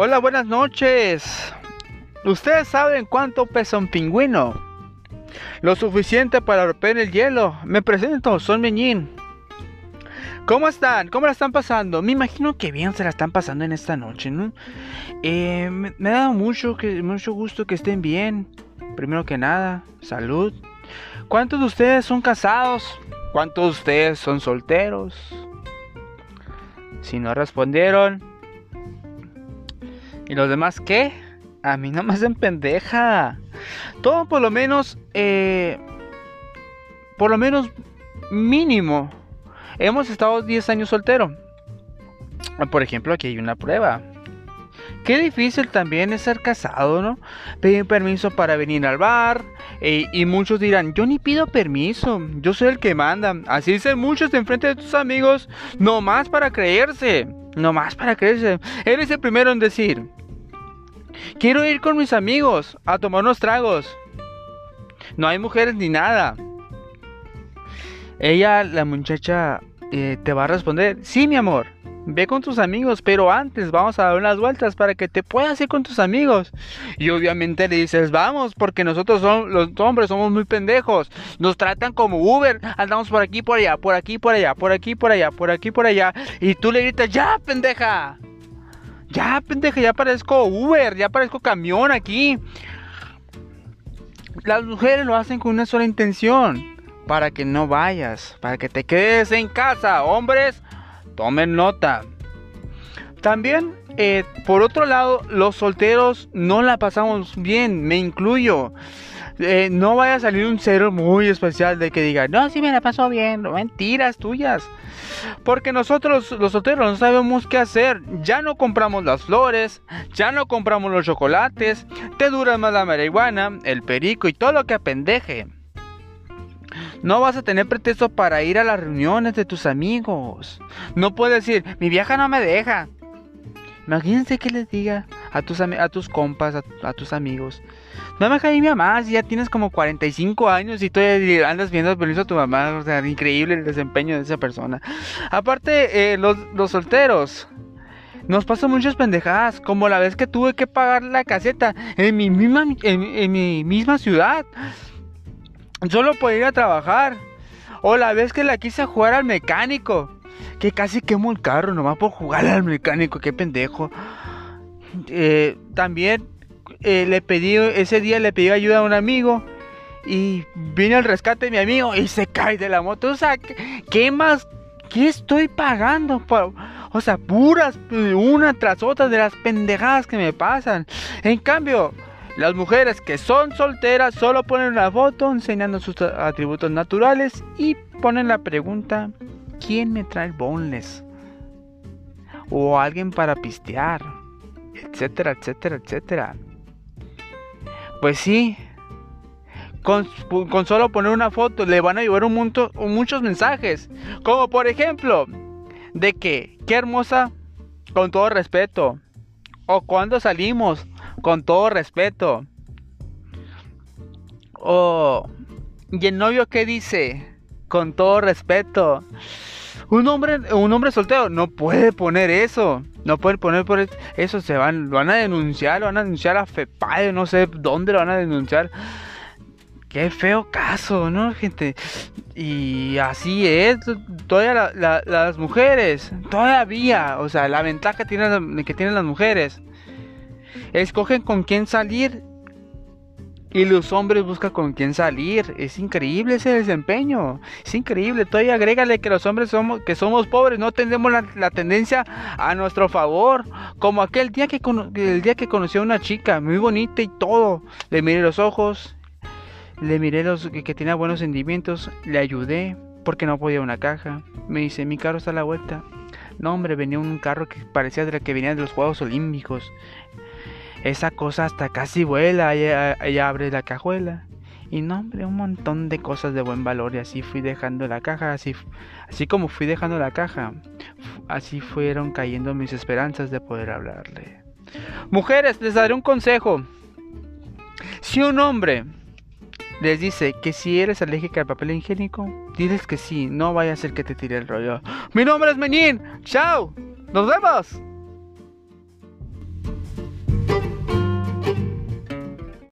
Hola, buenas noches. ¿Ustedes saben cuánto pesa un pingüino? Lo suficiente para romper el hielo. Me presento, soy Meñín. ¿Cómo están? ¿Cómo la están pasando? Me imagino que bien se la están pasando en esta noche, ¿no? Eh, me, me, da mucho, que, mucho gusto que estén bien. Primero que nada, salud. ¿Cuántos de ustedes son casados? ¿Cuántos de ustedes son solteros? Si no respondieron, ¿Y los demás qué? A mí no me hacen pendeja. Todo por lo menos, eh, por lo menos mínimo. Hemos estado 10 años soltero. Por ejemplo, aquí hay una prueba. Qué difícil también es ser casado, ¿no? Pedir permiso para venir al bar. Eh, y muchos dirán, yo ni pido permiso, yo soy el que manda. Así dicen muchos enfrente de tus amigos, no más para creerse. No más para creerse. Eres el primero en decir, Quiero ir con mis amigos a tomar unos tragos. No hay mujeres ni nada. Ella, la muchacha, eh, te va a responder, sí, mi amor, ve con tus amigos, pero antes vamos a dar unas vueltas para que te puedas ir con tus amigos. Y obviamente le dices, vamos, porque nosotros son, los hombres somos muy pendejos. Nos tratan como Uber, andamos por aquí, por allá, por aquí, por allá, por aquí, por allá, por aquí, por allá. Y tú le gritas, ya, pendeja. Ya, pendeja, ya parezco Uber, ya parezco camión aquí. Las mujeres lo hacen con una sola intención. Para que no vayas, para que te quedes en casa. Hombres, tomen nota. También, eh, por otro lado, los solteros no la pasamos bien, me incluyo. Eh, no vaya a salir un cero muy especial de que diga, no, si me la pasó bien, mentiras tuyas. Porque nosotros los solteros no sabemos qué hacer. Ya no compramos las flores, ya no compramos los chocolates, te dura más la marihuana, el perico y todo lo que apendeje. No vas a tener pretexto para ir a las reuniones de tus amigos. No puedes decir, mi vieja no me deja. Imagínense que les diga a tus, a tus compas, a, tus amigos. No me deja mi mamá, si ya tienes como 45 años y todavía andas viendo permiso a tu mamá. O sea, increíble el desempeño de esa persona. Aparte, eh, los, solteros. Nos pasan muchas pendejadas, como la vez que tuve que pagar la caseta en mi misma, en mi misma ciudad. Solo por ir a trabajar. O la vez que la quise jugar al mecánico que casi quemo el carro nomás por jugar al mecánico, qué pendejo. Eh, también eh, le pedí, ese día le pedí ayuda a un amigo y vine al rescate de mi amigo y se cae de la moto. O sea, ¿qué, más? ¿Qué estoy pagando? o sea, puras, una tras otra de las pendejadas que me pasan. En cambio, las mujeres que son solteras solo ponen una foto enseñando sus atributos naturales y ponen la pregunta ¿Quién me trae boneless? O alguien para pistear, etcétera, etcétera, etcétera. Pues sí, con, solo poner una foto le van a llevar un montón, muchos mensajes. Como por ejemplo, de que, qué hermosa, con todo respeto. O cuando salimos, con todo respeto. O, ¿y el novio qué dice? Con todo respeto. Un hombre, un hombre soltero no puede poner eso. No puede poner por eso. Se van, lo van a denunciar, lo van a denunciar a FEPADE, no sé dónde lo van a denunciar. Qué feo caso, ¿no, gente? Y así es, todavía las mujeres, todavía, o sea, la ventaja tiene, que tienen las mujeres. Escogen con quién salir y los hombres buscan con quién salir. Es increíble ese desempeño. Es increíble. Todavía agrégale que los hombres somos, que somos pobres, no tenemos la, tendencia a nuestro favor. Como aquel día que el día que conocí a una chica muy bonita y todo. Le miré los ojos. Le miré los que, que tenía buenos sentimientos. Le ayudé porque no podía una caja. Me dice, mi carro está a la vuelta. No, hombre, venía un carro que parecía de la que venía de los Juegos Olímpicos. Esa cosa hasta casi vuela, ella, abre la cajuela. Y no, hombre, un montón de cosas de buen valor. Y así fui dejando la caja, así, así como fui dejando la caja, así fueron cayendo mis esperanzas de poder hablarle. Mujeres, les daré un consejo. Si un hombre les dice que si eres alérgica al papel higiénico, diles que sí, no vaya a ser que te tire el rollo. Mi nombre es Menin, chao, nos vemos.